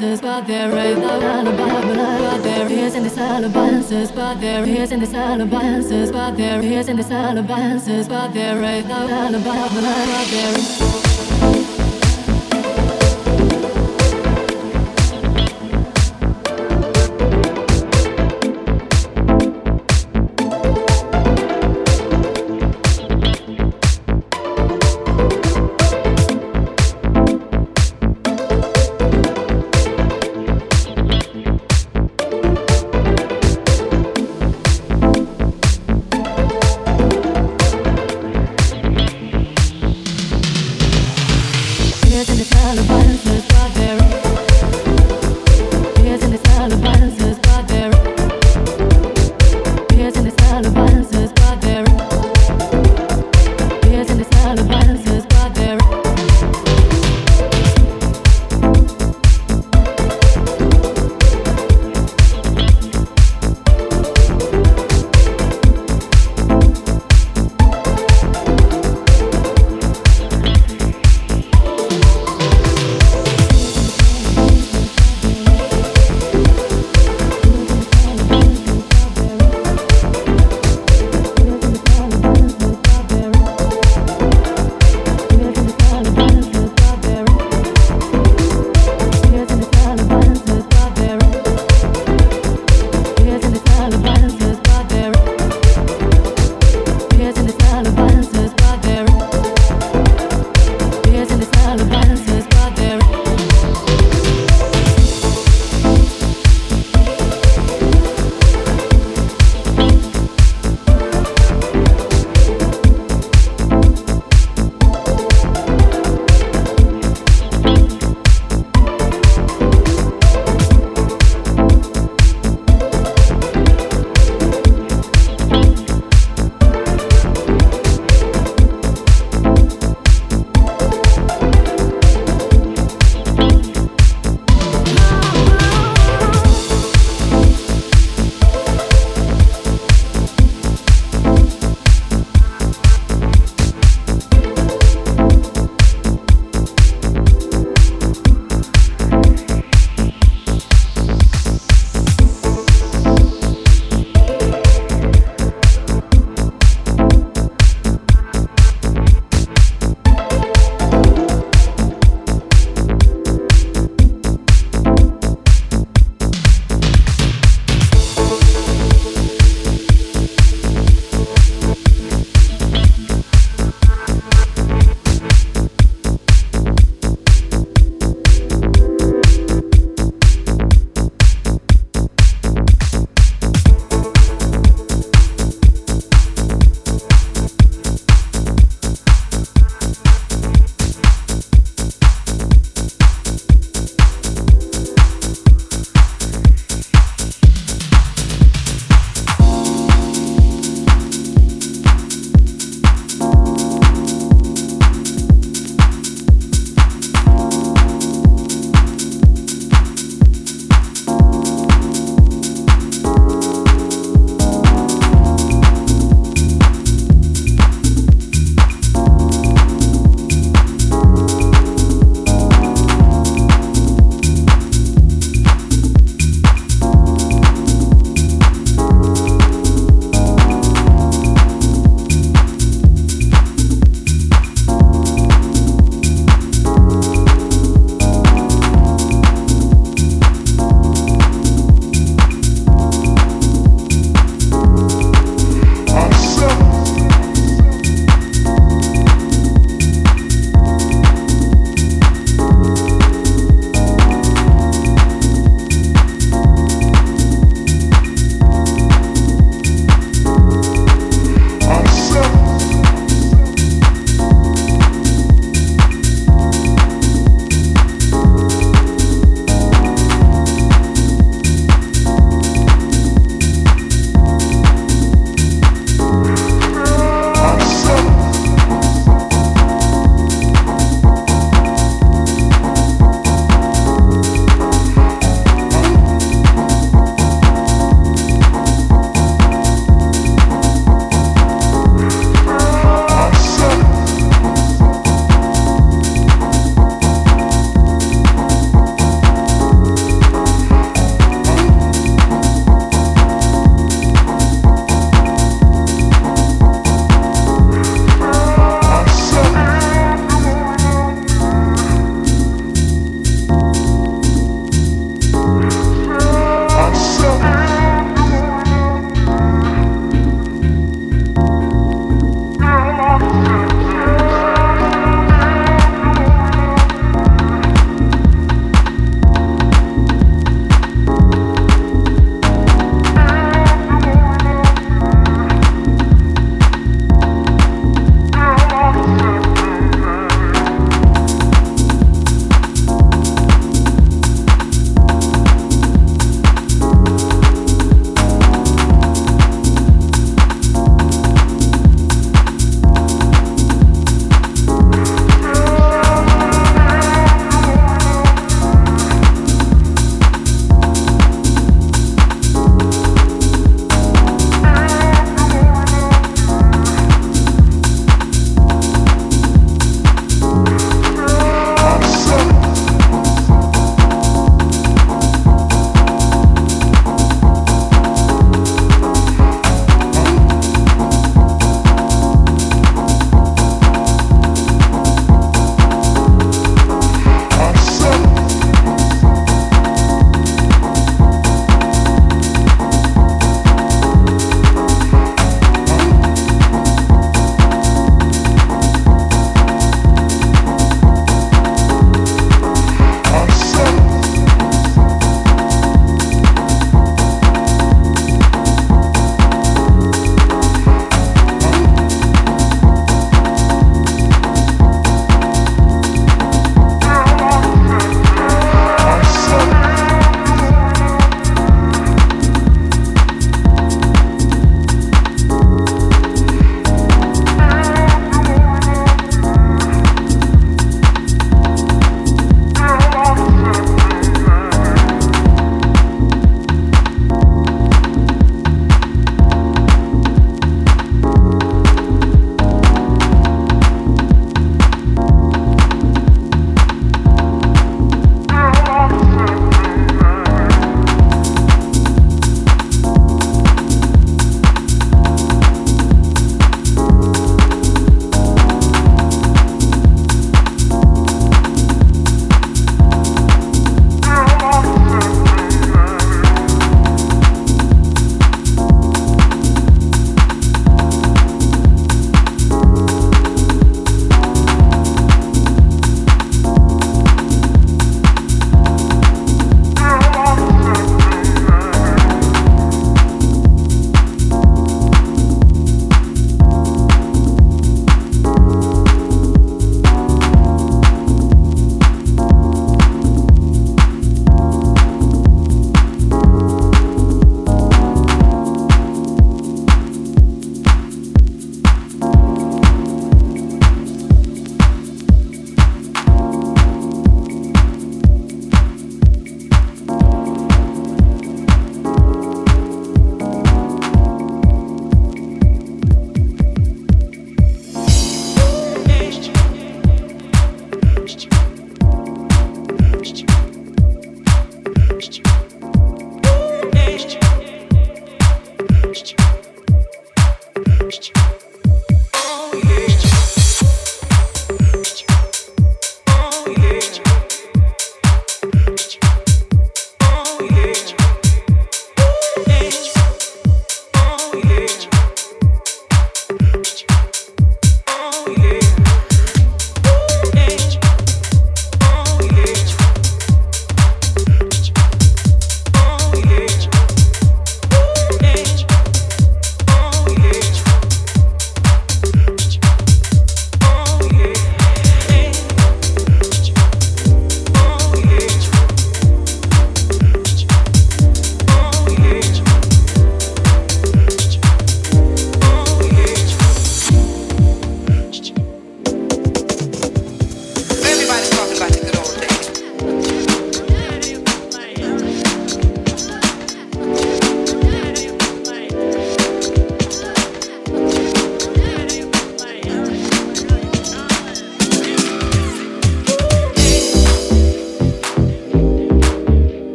answers, but there is no alibi. But there is in this alibi answers, but there is in this alibi answers, but there is in this alibi answers, but there is no alibi. But there is.